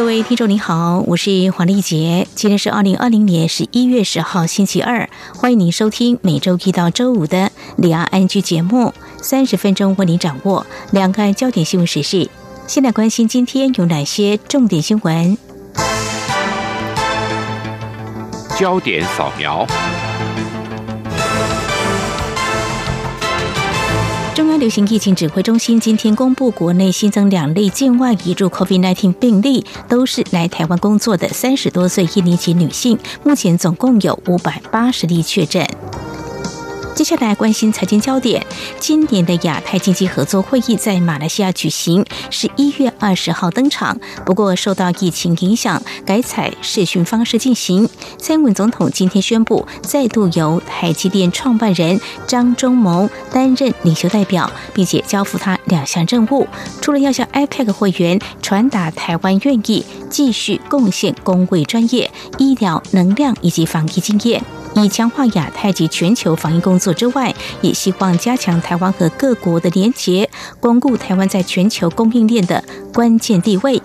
各位听众您好，我是黄丽杰，今天是二零二零年十一月十号星期二，欢迎您收听每周一到周五的两岸安居节目，三十分钟为您掌握两岸焦点新闻时事。先来关心今天有哪些重点新闻？焦点扫描。中央流行疫情指挥中心今天公布，国内新增两例境外移入 COVID-19 病例，都是来台湾工作的三十多岁印尼籍女性。目前总共有五百八十例确诊。接下来关心财经焦点，今年的亚太经济合作会议在马来西亚举行，十一月二十号登场。不过受到疫情影响，改采视讯方式进行。蔡英文总统今天宣布，再度由台积电创办人张忠谋担任领袖代表，并且交付他两项任务，除了要向 IPAC 会员传达台湾愿意继续贡献工卫专业、医疗、能量以及防疫经验。以强化亚太及全球防疫工作之外，也希望加强台湾和各国的连结，巩固台湾在全球供应链的关键地位。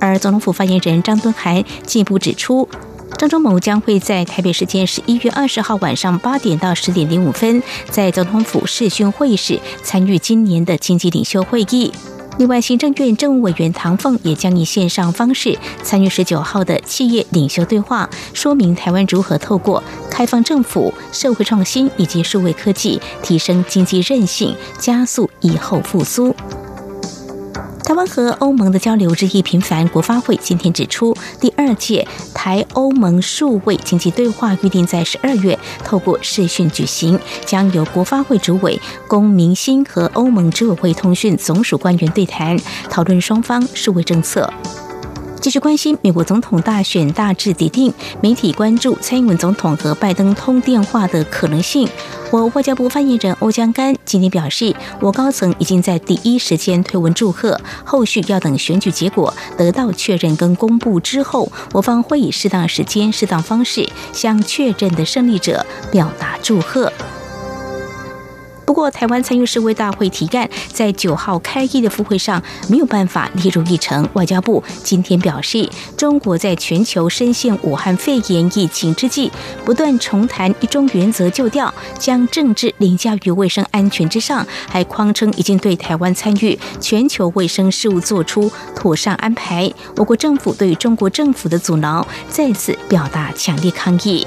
而总统府发言人张敦涵进一步指出，张忠谋将会在台北时间十一月二十号晚上八点到十点零五分，在总统府视讯会议室参与今年的经济领袖会议。另外，行政院政务委员唐凤也将以线上方式参与十九号的企业领袖对话，说明台湾如何透过开放政府、社会创新以及数位科技，提升经济韧性，加速以后复苏。台湾和欧盟的交流日益频繁。国发会今天指出，第二届台欧盟数位经济对话预定在十二月透过视讯举行，将由国发会主委龚明鑫和欧盟执委会通讯总署官员对谈，讨论双方数位政策。继续关心美国总统大选大致底定，媒体关注蔡英文总统和拜登通电话的可能性。我外交部发言人欧江干今天表示，我高层已经在第一时间推文祝贺，后续要等选举结果得到确认跟公布之后，我方会以适当时间、适当方式向确认的胜利者表达祝贺。不过，台湾参与世卫大会提案在九号开议的峰会上没有办法列入议程。外交部今天表示，中国在全球深陷武汉肺炎疫情之际，不断重谈一中原则旧调，将政治凌驾于卫生安全之上，还匡称已经对台湾参与全球卫生事务做出妥善安排。我国政府对中国政府的阻挠，再次表达强烈抗议。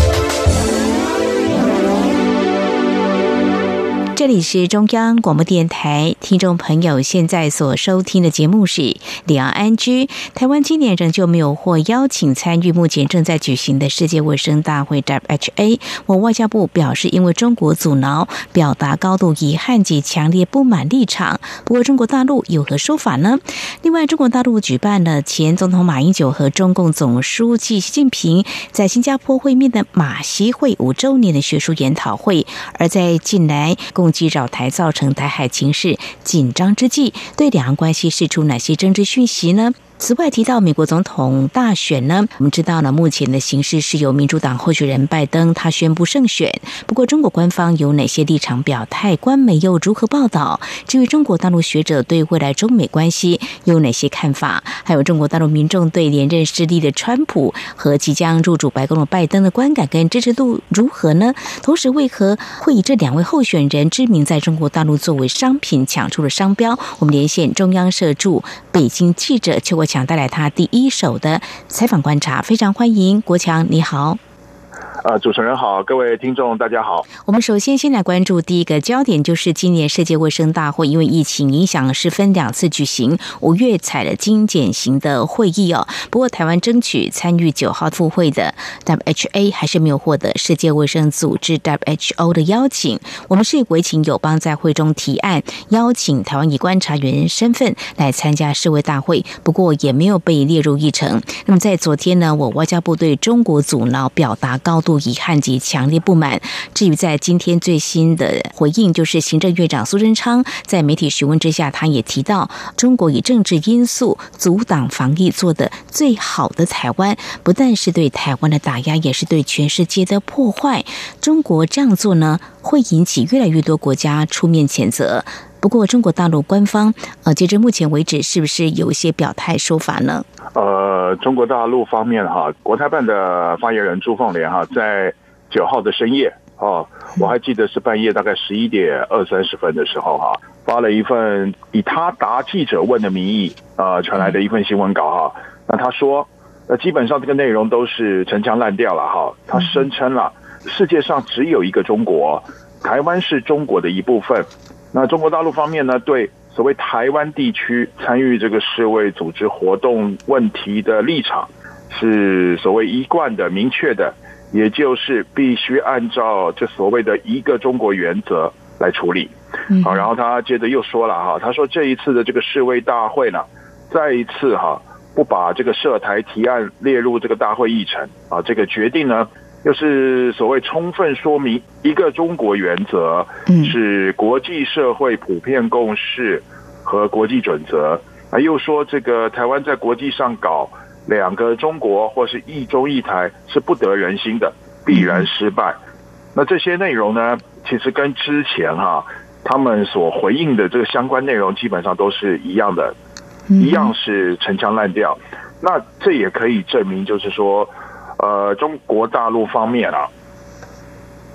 这里是中央广播电台，听众朋友现在所收听的节目是《两岸安居》。台湾今年仍旧没有获邀请参与目前正在举行的世界卫生大会 （WHA）。我外交部表示，因为中国阻挠，表达高度遗憾及强烈不满立场。不过，中国大陆有何说法呢？另外，中国大陆举办了前总统马英九和中共总书记习近平在新加坡会面的马习会五周年的学术研讨会，而在近来共击扰台，造成台海情势紧张之际，对两岸关系释出哪些政治讯息呢？此外，提到美国总统大选呢，我们知道呢，目前的形势是由民主党候选人拜登他宣布胜选。不过，中国官方有哪些立场表态？官媒又如何报道？至于中国大陆学者对未来中美关系有哪些看法？还有中国大陆民众对连任失利的川普和即将入主白宫的拜登的观感跟支持度如何呢？同时，为何会以这两位候选人知名在中国大陆作为商品抢出了商标？我们连线中央社驻北京记者邱国。想带来他第一手的采访观察，非常欢迎国强，你好。呃，主持人好，各位听众大家好。我们首先先来关注第一个焦点，就是今年世界卫生大会因为疫情影响是分两次举行，五月采了精简型的会议哦。不过台湾争取参与九号复会的 WHA 还是没有获得世界卫生组织 WHO 的邀请。我们是委请友邦在会中提案邀请台湾以观察员身份来参加世卫大会，不过也没有被列入议程。那么在昨天呢，我外交部对中国阻挠表达高度。遗憾及强烈不满。至于在今天最新的回应，就是行政院长苏贞昌在媒体询问之下，他也提到，中国以政治因素阻挡防疫做的最好的台湾，不但是对台湾的打压，也是对全世界的破坏。中国这样做呢，会引起越来越多国家出面谴责。不过，中国大陆官方呃，截至目前为止，是不是有一些表态说法呢？呃，中国大陆方面哈，国台办的发言人朱凤莲哈，在九号的深夜哦，我还记得是半夜大概十一点二三十分的时候哈，发了一份以他答记者问的名义啊传来的一份新闻稿哈。那他说，那基本上这个内容都是陈腔滥调了哈。他声称了，世界上只有一个中国，台湾是中国的一部分。那中国大陆方面呢，对所谓台湾地区参与这个世卫组织活动问题的立场，是所谓一贯的、明确的，也就是必须按照这所谓的一个中国原则来处理。好，然后他接着又说了哈，他说这一次的这个世卫大会呢，再一次哈不把这个涉台提案列入这个大会议程啊，这个决定呢。又是所谓充分说明一个中国原则是国际社会普遍共识和国际准则啊，又说这个台湾在国际上搞两个中国或是一中一台是不得人心的，必然失败。那这些内容呢，其实跟之前哈他们所回应的这个相关内容基本上都是一样的，一样是陈腔滥调。那这也可以证明，就是说。呃，中国大陆方面啊，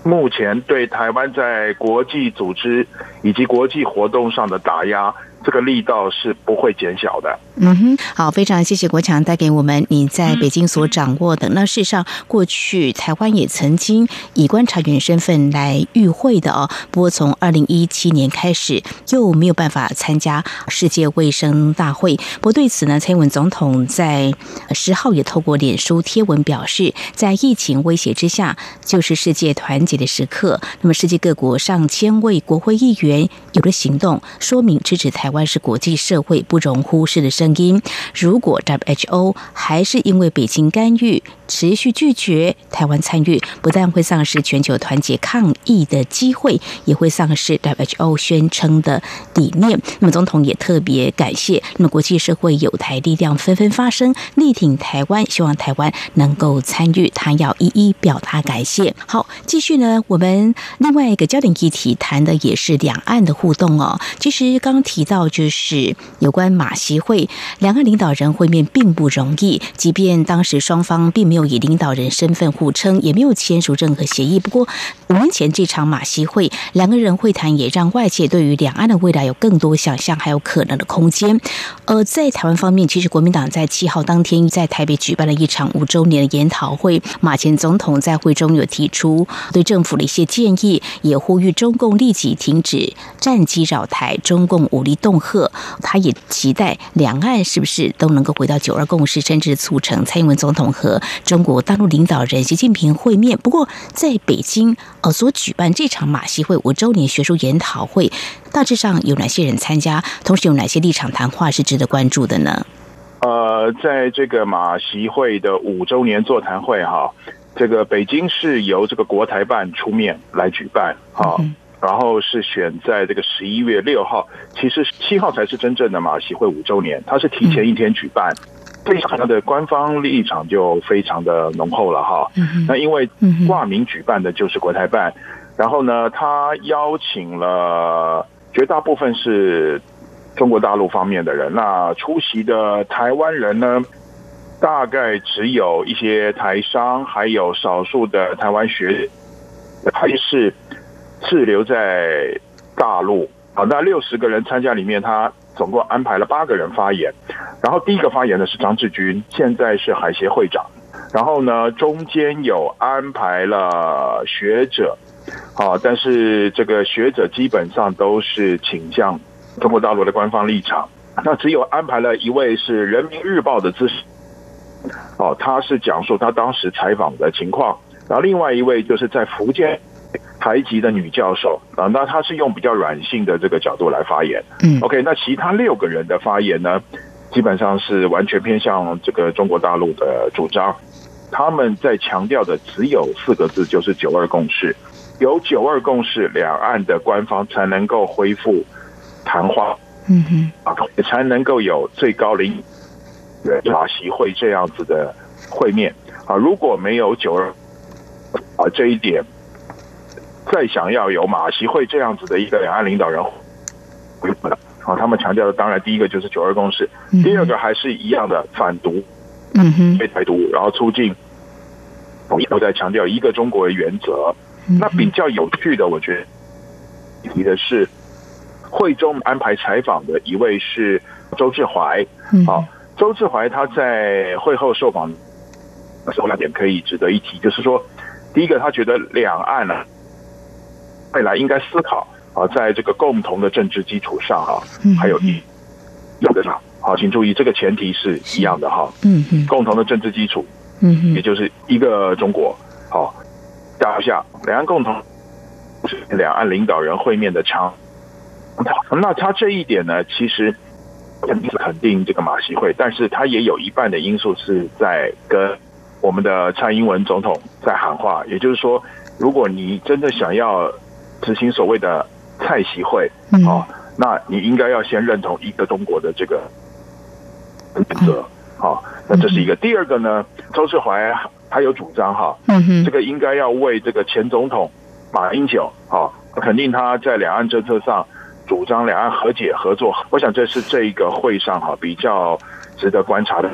目前对台湾在国际组织以及国际活动上的打压。这个力道是不会减小的。嗯哼，好，非常谢谢国强带给我们你在北京所掌握的。那事实上，过去台湾也曾经以观察员身份来与会的哦。不过从二零一七年开始，又没有办法参加世界卫生大会。不过对此呢，蔡英文总统在十号也透过脸书贴文表示，在疫情威胁之下，就是世界团结的时刻。那么，世界各国上千位国会议员有了行动，说明支持台湾。是国际社会不容忽视的声音。如果 WHO 还是因为北京干预，持续拒绝台湾参与，不但会丧失全球团结抗疫的机会，也会丧失 WHO 宣称的理念。那么，总统也特别感谢，那么国际社会有台力量纷纷发声，力挺台湾，希望台湾能够参与，他要一一表达感谢。好，继续呢，我们另外一个焦点议题谈的也是两岸的互动哦。其实刚提到就是有关马习会，两岸领导人会面并不容易，即便当时双方并没有。没有以领导人身份互称，也没有签署任何协议。不过五年前这场马西会，两个人会谈也让外界对于两岸的未来有更多想象，还有可能的空间。而在台湾方面，其实国民党在七号当天在台北举办了一场五周年的研讨会。马前总统在会中有提出对政府的一些建议，也呼吁中共立即停止战机扰台、中共武力恫吓。他也期待两岸是不是都能够回到九二共识，甚至促成蔡英文总统和。中国大陆领导人习近平会面，不过在北京呃所举办这场马习会五周年学术研讨会，大致上有哪些人参加？同时有哪些立场谈话是值得关注的呢？呃，在这个马习会的五周年座谈会哈，这个北京是由这个国台办出面来举办哈，然后是选在这个十一月六号，其实七号才是真正的马习会五周年，它是提前一天举办。这场的官方立场就非常的浓厚了哈。那因为挂名举办的就是国台办，然后呢，他邀请了绝大部分是中国大陆方面的人。那出席的台湾人呢，大概只有一些台商，还有少数的台湾学还是滞留在大陆。好，那六十个人参加里面，他。总共安排了八个人发言，然后第一个发言的是张志军，现在是海协会长。然后呢，中间有安排了学者，啊，但是这个学者基本上都是倾向中国大陆的官方立场。那只有安排了一位是人民日报的资深，哦，他是讲述他当时采访的情况。然后另外一位就是在福建台籍的女教授啊，那她是用比较软性的这个角度来发言。嗯，OK，那其他六个人的发言呢，基本上是完全偏向这个中国大陆的主张。他们在强调的只有四个字，就是“九二共识”。有“九二共识”，两岸的官方才能够恢复谈话，嗯哼，啊，才能够有最高领马席会这样子的会面啊。如果没有“九二”啊这一点，再想要有马习会这样子的一个两岸领导人回啊，他们强调的当然第一个就是“九二共识”，第二个还是一样的反独。嗯哼，被台独，然后促进统一，都在强调一个中国的原则。那比较有趣的，我觉得提的是会中安排采访的一位是周志怀。好，周志怀他在会后受访的时候，两点可以值得一提，就是说，第一个，他觉得两岸呢未来应该思考啊，在这个共同的政治基础上啊，还有一有的上。好，请注意，这个前提是一样的哈。嗯嗯，共同的政治基础，嗯哼，也就是一个中国。好，加一下两岸共同是两岸领导人会面的场。那他这一点呢，其实肯定是肯定这个马习会，但是他也有一半的因素是在跟我们的蔡英文总统在喊话。也就是说，如果你真的想要执行所谓的蔡习会，哦，那你应该要先认同一个中国的这个。原则，好，那这是一个。第二个呢，周志怀他有主张哈，嗯，这个应该要为这个前总统马英九，啊，肯定他在两岸政策上主张两岸和解合作。我想这是这一个会上哈比较值得观察的。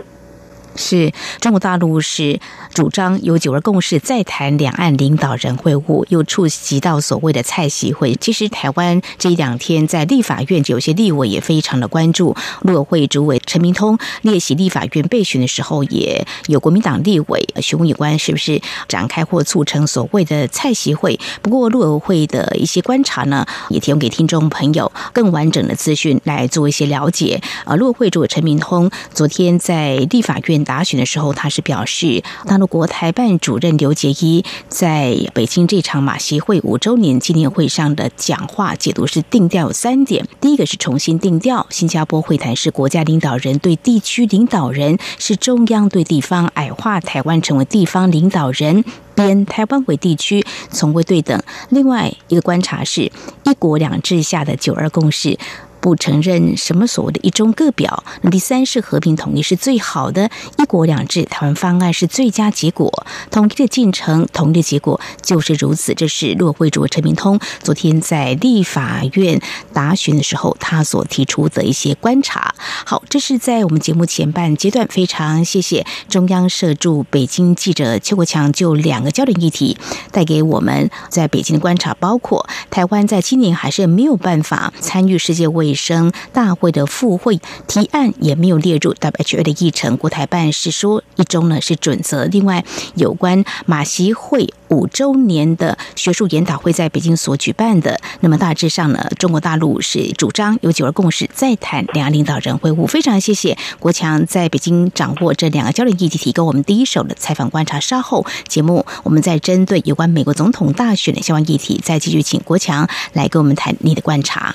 是中国大陆是主张由九二共识再谈两岸领导人会晤，又触及到所谓的蔡习会。其实台湾这一两天在立法院有些立委也非常的关注，陆委会主委陈明通列席立法院备询的时候，也有国民党立委询问有关是不是展开或促成所谓的蔡习会。不过陆委会的一些观察呢，也提供给听众朋友更完整的资讯来做一些了解。呃，陆委会主委陈明通昨天在立法院。答询的时候，他是表示，大陆国台办主任刘杰一在北京这场马协会五周年纪念会上的讲话解读是定调有三点：第一个是重新定调，新加坡会谈是国家领导人对地区领导人，是中央对地方矮化台湾成为地方领导人，编台湾为地区，从未对等。另外一个观察是，一国两制下的九二共识。不承认什么所谓的一中各表，那第三是和平统一是最好的，一国两制台湾方案是最佳结果，统一的进程，统一的结果就是如此。这是陆委会主陈明通昨天在立法院答询的时候，他所提出的一些观察。好，这是在我们节目前半阶段，非常谢谢中央社驻北京记者邱国强就两个焦点议题带给我们在北京的观察，包括台湾在今年还是没有办法参与世界卫。生大会的复会提案也没有列入 WHO 的议程。国台办是说一中呢是准则。另外，有关马习会五周年的学术研讨会在北京所举办的，那么大致上呢，中国大陆是主张有九二共识，再谈两岸领导人会晤。非常谢谢国强在北京掌握这两个焦点议题，提供我们第一手的采访观察。稍后节目，我们再针对有关美国总统大选的相关议题，再继续请国强来跟我们谈你的观察。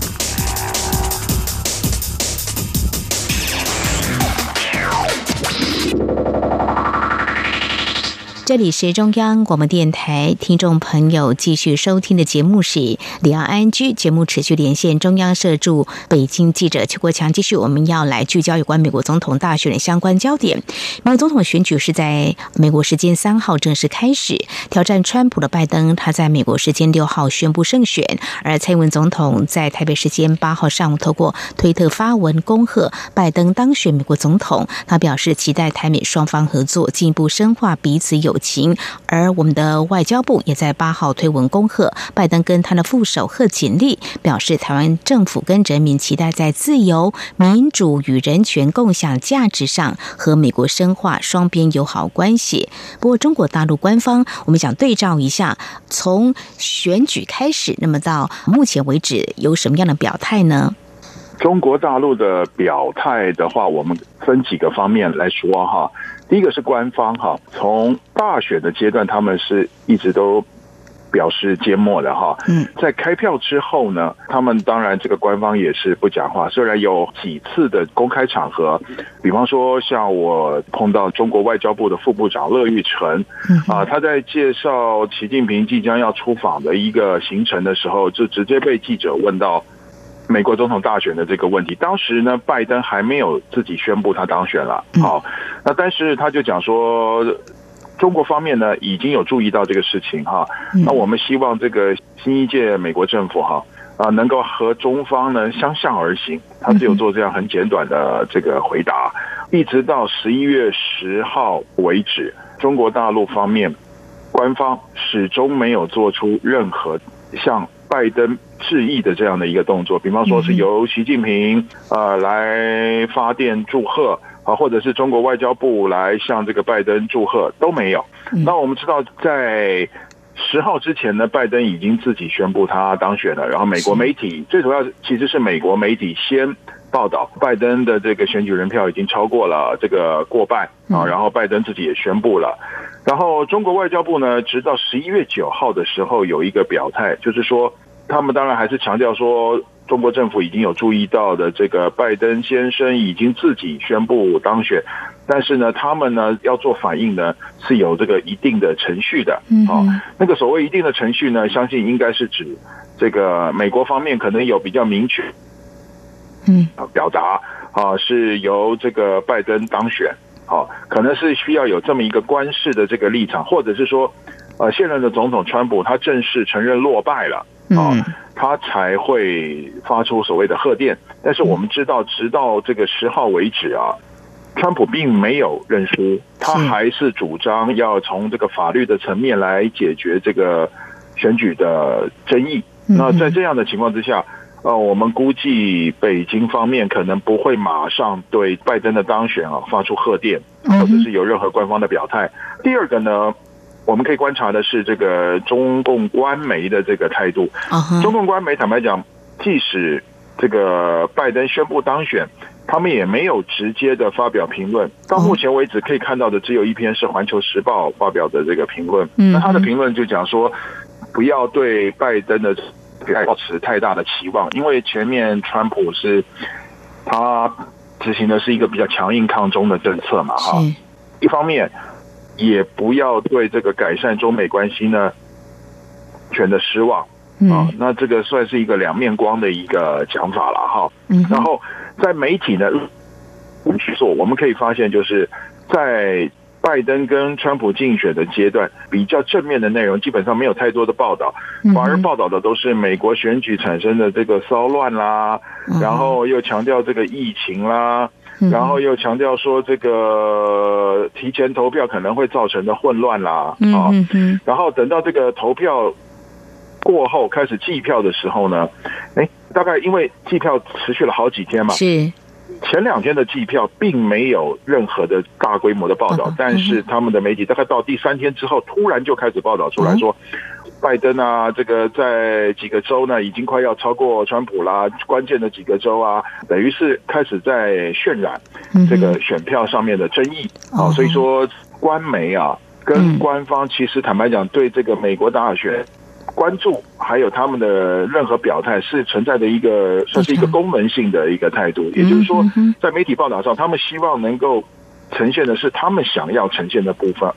这里是中央广播电台，听众朋友继续收听的节目是两岸安居节目，持续连线中央社驻北京记者邱国强。继续，我们要来聚焦有关美国总统大选的相关焦点。美国总统选举是在美国时间三号正式开始，挑战川普的拜登，他在美国时间六号宣布胜选，而蔡英文总统在台北时间八号上午透过推特发文恭贺拜登当选美国总统，他表示期待台美双方合作，进一步深化彼此友情。而我们的外交部也在八号推文恭贺拜登跟他的副手贺锦丽，表示台湾政府跟人民期待在自由、民主与人权共享价值上和美国深化双边友好关系。不过，中国大陆官方，我们想对照一下，从选举开始，那么到目前为止有什么样的表态呢？中国大陆的表态的话，我们分几个方面来说哈。第一个是官方哈，从大选的阶段，他们是一直都表示缄默的哈。嗯，在开票之后呢，他们当然这个官方也是不讲话。虽然有几次的公开场合，比方说像我碰到中国外交部的副部长乐玉成，啊，他在介绍习近平即将要出访的一个行程的时候，就直接被记者问到。美国总统大选的这个问题，当时呢，拜登还没有自己宣布他当选了。好，那但是他就讲说，中国方面呢已经有注意到这个事情哈。那我们希望这个新一届美国政府哈啊能够和中方呢相向而行。他只有做这样很简短的这个回答，一直到十一月十号为止，中国大陆方面官方始终没有做出任何向拜登。致意的这样的一个动作，比方说是由习近平呃来发电祝贺啊，或者是中国外交部来向这个拜登祝贺都没有。那我们知道，在十号之前呢，拜登已经自己宣布他当选了，然后美国媒体最主要其实是美国媒体先报道拜登的这个选举人票已经超过了这个过半啊，然后拜登自己也宣布了，然后中国外交部呢，直到十一月九号的时候有一个表态，就是说。他们当然还是强调说，中国政府已经有注意到的，这个拜登先生已经自己宣布当选，但是呢，他们呢要做反应呢是有这个一定的程序的。好，那个所谓一定的程序呢，相信应该是指这个美国方面可能有比较明确，嗯，表达啊是由这个拜登当选，好，可能是需要有这么一个官式的这个立场，或者是说，呃，现任的总统川普他正式承认落败了。啊，他才会发出所谓的贺电。但是我们知道，直到这个十号为止啊，川普并没有认输，他还是主张要从这个法律的层面来解决这个选举的争议。那在这样的情况之下，呃，我们估计北京方面可能不会马上对拜登的当选啊发出贺电，或者是有任何官方的表态。第二个呢？我们可以观察的是这个中共官媒的这个态度。中共官媒坦白讲，即使这个拜登宣布当选，他们也没有直接的发表评论。到目前为止可以看到的，只有一篇是《环球时报》发表的这个评论。那他的评论就讲说，不要对拜登的抱持太大的期望，因为前面川普是他执行的是一个比较强硬抗中的政策嘛，哈。一方面。也不要对这个改善中美关系呢，全的失望啊。那这个算是一个两面光的一个讲法了哈。然后在媒体呢，我们去做，我们可以发现，就是在拜登跟川普竞选的阶段，比较正面的内容基本上没有太多的报道，反而报道的都是美国选举产生的这个骚乱啦，然后又强调这个疫情啦。然后又强调说，这个提前投票可能会造成的混乱啦，啊，然后等到这个投票过后开始计票的时候呢，哎，大概因为计票持续了好几天嘛，是前两天的计票并没有任何的大规模的报道，但是他们的媒体大概到第三天之后，突然就开始报道出来说。拜登啊，这个在几个州呢，已经快要超过川普啦。关键的几个州啊，等于是开始在渲染这个选票上面的争议啊。所以说，官媒啊跟官方其实坦白讲，对这个美国大选关注，还有他们的任何表态，是存在的一个算是一个功能性的一个态度。也就是说，在媒体报道上，他们希望能够呈现的是他们想要呈现的部分。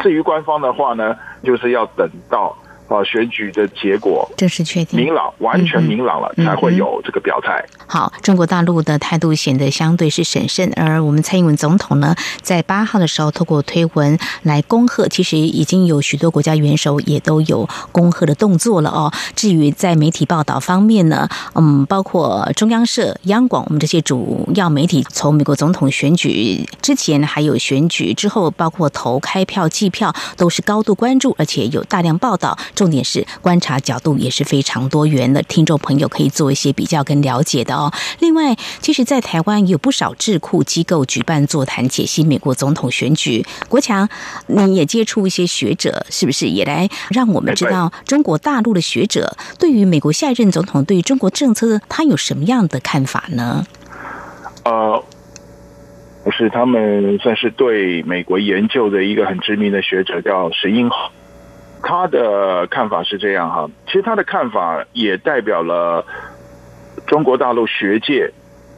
至于官方的话呢，就是要等到。啊，选举的结果正式确定明朗，完全明朗了，才会有这个表态。好，中国大陆的态度显得相对是审慎，而我们蔡英文总统呢，在八号的时候透过推文来恭贺，其实已经有许多国家元首也都有恭贺的动作了哦。至于在媒体报道方面呢，嗯，包括中央社、央广，我们这些主要媒体，从美国总统选举之前，还有选举之后，包括投开票、计票，都是高度关注，而且有大量报道。重点是观察角度也是非常多元的，听众朋友可以做一些比较跟了解的哦。另外，其实，在台湾也有不少智库机构举办座谈解析美国总统选举。国强，你也接触一些学者，是不是也来让我们知道中国大陆的学者对于美国下一任总统对于中国政策他有什么样的看法呢？呃，不是，他们算是对美国研究的一个很知名的学者，叫石英豪。他的看法是这样哈，其实他的看法也代表了中国大陆学界，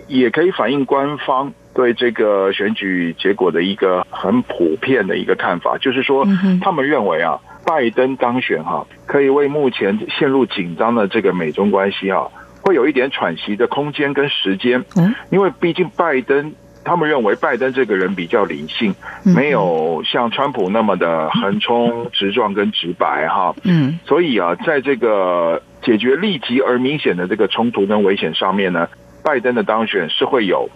也可以反映官方对这个选举结果的一个很普遍的一个看法，就是说，他们认为啊，拜登当选哈，可以为目前陷入紧张的这个美中关系啊，会有一点喘息的空间跟时间，因为毕竟拜登。他们认为拜登这个人比较理性，没有像川普那么的横冲直撞跟直白哈。嗯，所以啊，在这个解决立即而明显的这个冲突跟危险上面呢，拜登的当选是会有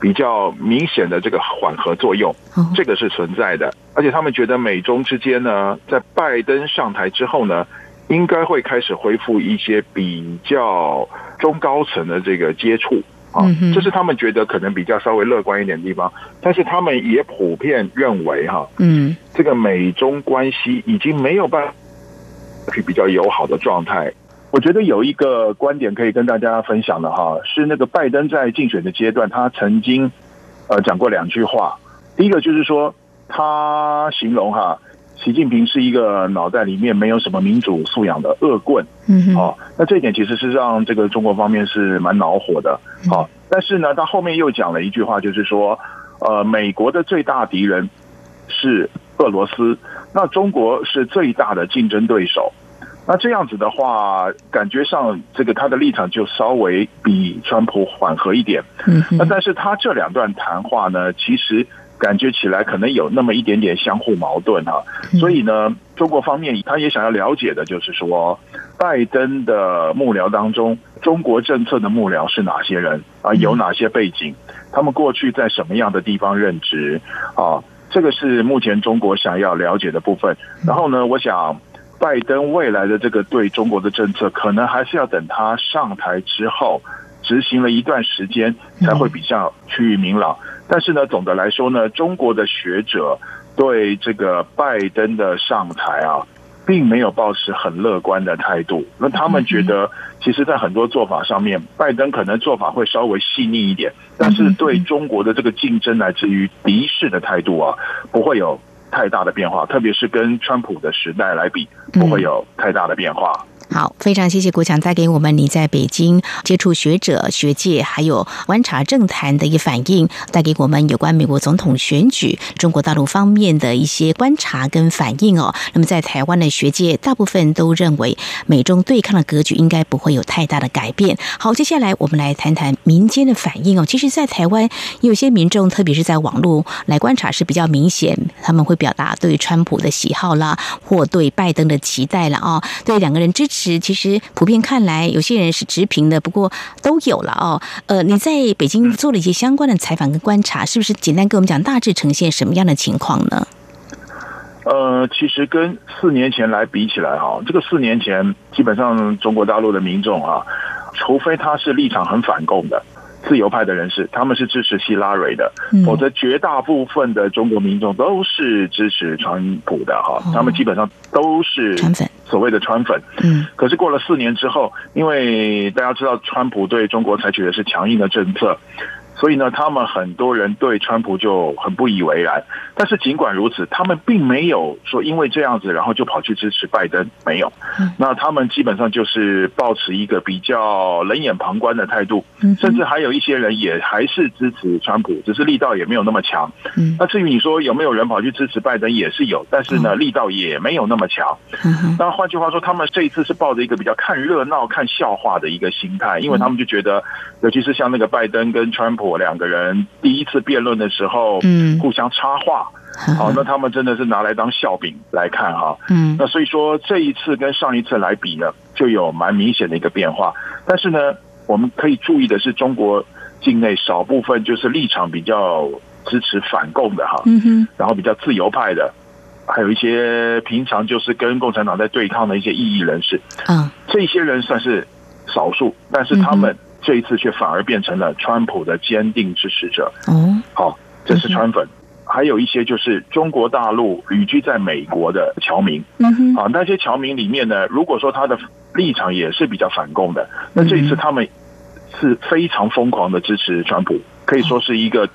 比较明显的这个缓和作用，这个是存在的。而且他们觉得美中之间呢，在拜登上台之后呢，应该会开始恢复一些比较中高层的这个接触。啊，这是他们觉得可能比较稍微乐观一点的地方，但是他们也普遍认为哈，嗯，这个美中关系已经没有办法去比较友好的状态。我觉得有一个观点可以跟大家分享的哈，是那个拜登在竞选的阶段，他曾经呃讲过两句话，第一个就是说他形容哈。习近平是一个脑袋里面没有什么民主素养的恶棍，嗯，哦，那这一点其实是让这个中国方面是蛮恼火的，好，但是呢，他后面又讲了一句话，就是说，呃，美国的最大敌人是俄罗斯，那中国是最大的竞争对手，那这样子的话，感觉上这个他的立场就稍微比川普缓和一点，嗯，那但是他这两段谈话呢，其实。感觉起来可能有那么一点点相互矛盾哈，所以呢，中国方面他也想要了解的就是说，拜登的幕僚当中，中国政策的幕僚是哪些人啊？有哪些背景？他们过去在什么样的地方任职啊？这个是目前中国想要了解的部分。然后呢，我想拜登未来的这个对中国的政策，可能还是要等他上台之后执行了一段时间，才会比较趋于明朗。但是呢，总的来说呢，中国的学者对这个拜登的上台啊，并没有保持很乐观的态度。那他们觉得，其实，在很多做法上面，拜登可能做法会稍微细腻一点，但是对中国的这个竞争来自于敌视的态度啊，不会有太大的变化。特别是跟川普的时代来比，不会有太大的变化。好，非常谢谢国强带给我们你在北京接触学者、学界，还有观察政坛的一个反应，带给我们有关美国总统选举中国大陆方面的一些观察跟反应哦。那么在台湾的学界，大部分都认为美中对抗的格局应该不会有太大的改变。好，接下来我们来谈谈民间的反应哦。其实，在台湾有些民众，特别是在网络来观察是比较明显，他们会表达对川普的喜好啦，或对拜登的期待了啊，对两个人支持。是，其实普遍看来，有些人是持平的，不过都有了哦。呃，你在北京做了一些相关的采访跟观察，是不是简单跟我们讲大致呈现什么样的情况呢？呃，其实跟四年前来比起来，哈，这个四年前基本上中国大陆的民众啊，除非他是立场很反共的。自由派的人士，他们是支持希拉蕊的，否则绝大部分的中国民众都是支持川普的哈。他们基本上都是所谓的川粉。嗯，可是过了四年之后，因为大家知道川普对中国采取的是强硬的政策，所以呢，他们很多人对川普就很不以为然。但是尽管如此，他们并没有说因为这样子，然后就跑去支持拜登，没有。那他们基本上就是保持一个比较冷眼旁观的态度，甚至还有一些人也还是支持川普，只是力道也没有那么强。那至于你说有没有人跑去支持拜登，也是有，但是呢，力道也没有那么强。那换句话说，他们这一次是抱着一个比较看热闹、看笑话的一个心态，因为他们就觉得，尤其是像那个拜登跟川普两个人第一次辩论的时候，嗯，互相插话，好，那他们真的是拿来当笑柄来看哈。嗯，那所以说这一次跟上一次来比呢，就有蛮明显的一个变化。但是呢，我们可以注意的是，中国境内少部分就是立场比较支持反共的哈，嗯哼，然后比较自由派的。还有一些平常就是跟共产党在对抗的一些异议人士，嗯，这些人算是少数，但是他们这一次却反而变成了川普的坚定支持者。哦，好，这是川粉。还有一些就是中国大陆旅居在美国的侨民，嗯哼，啊，那些侨民里面呢，如果说他的立场也是比较反共的，那这一次他们是非常疯狂的支持川普，可以说是一个。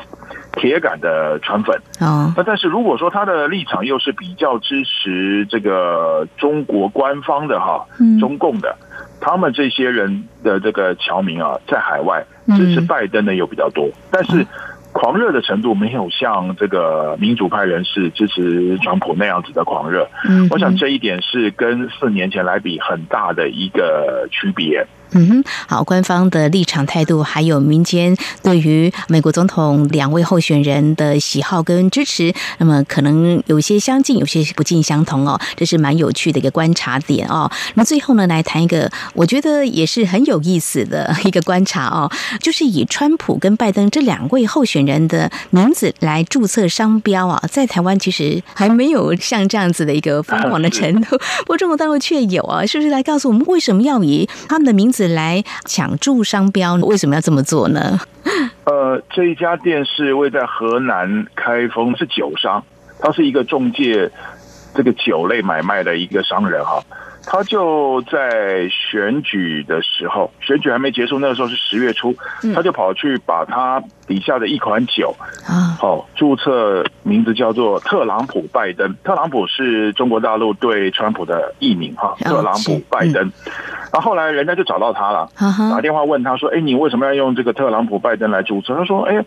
铁杆的川粉。啊，那但是如果说他的立场又是比较支持这个中国官方的哈，中共的，他们这些人的这个侨民啊，在海外支持拜登的又比较多，但是狂热的程度没有像这个民主派人士支持川普那样子的狂热。嗯，我想这一点是跟四年前来比很大的一个区别。嗯哼，好，官方的立场态度，还有民间对于美国总统两位候选人的喜好跟支持，那么可能有些相近，有些不尽相同哦，这是蛮有趣的一个观察点哦。那最后呢，来谈一个我觉得也是很有意思的一个观察哦，就是以川普跟拜登这两位候选人的名字来注册商标啊，在台湾其实还没有像这样子的一个疯狂的程度，不过中国大陆却有啊，是不是来告诉我们为什么要以他们的名字？来抢注商标，为什么要这么做呢？呃，这一家店是位在河南开封，是酒商，他是一个中介这个酒类买卖的一个商人哈。他就在选举的时候，选举还没结束，那个时候是十月初，他就跑去把他底下的一款酒啊，好注册名字叫做特朗普拜登。特朗普是中国大陆对川普的艺名哈，特朗普拜登。然后后来人家就找到他了，打电话问他说：“哎，你为什么要用这个特朗普拜登来注册？”他说：“哎。”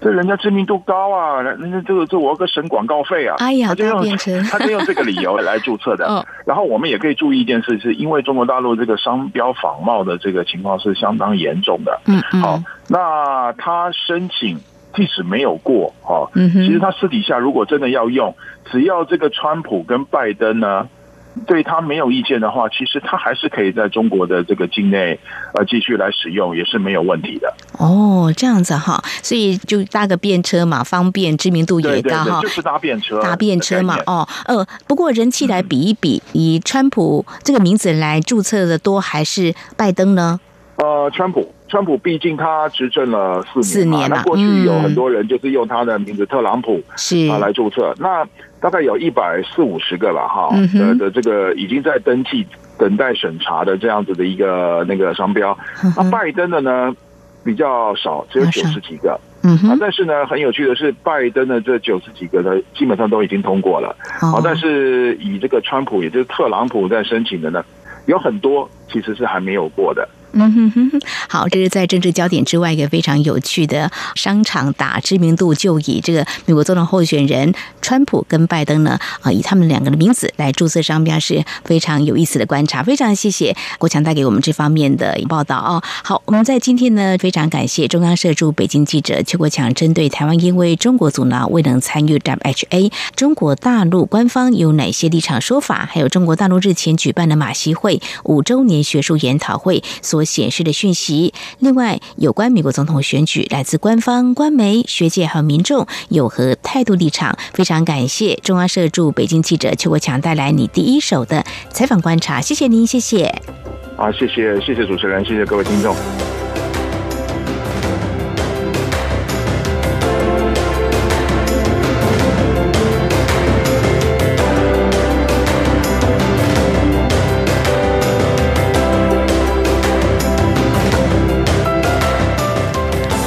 这人家知名度高啊，人家这个这我要个省广告费啊，他就用 他就用这个理由来注册的。然后我们也可以注意一件事，是因为中国大陆这个商标仿冒的这个情况是相当严重的。嗯嗯。好，那他申请即使没有过，哈，其实他私底下如果真的要用，只要这个川普跟拜登呢。对他没有意见的话，其实他还是可以在中国的这个境内呃继续来使用，也是没有问题的。哦，这样子哈，所以就搭个便车嘛，方便，知名度也高哈，就是搭便车，搭便车嘛。哦，呃，不过人气来比一比，以川普这个名字来注册的多还是拜登呢？呃，川普，川普毕竟他执政了四年，四年那过去有很多人就是用他的名字特朗普是。啊来注册那。大概有一百四五十个了哈，的的这个已经在登记等待审查的这样子的一个那个商标，那拜登的呢比较少，只有九十几个，嗯啊，但是呢很有趣的是，拜登的这九十几个呢基本上都已经通过了，好，但是以这个川普也就是特朗普在申请的呢，有很多其实是还没有过的。嗯哼哼哼，好，这是在政治焦点之外一个非常有趣的商场打知名度，就以这个美国总统候选人川普跟拜登呢啊，以他们两个的名字来注册商标是非常有意思的观察。非常谢谢国强带给我们这方面的报道哦。好，我们在今天呢非常感谢中央社驻北京记者邱国强，针对台湾因为中国阻挠未能参与 WHA，中国大陆官方有哪些立场说法？还有中国大陆日前举办的马习会五周年学术研讨会所。显示的讯息。另外，有关美国总统选举，来自官方、官媒、学界和民众有何态度立场？非常感谢中央社驻北京记者邱国强带来你第一手的采访观察。谢谢您，谢谢。啊，谢谢，谢谢主持人，谢谢各位听众。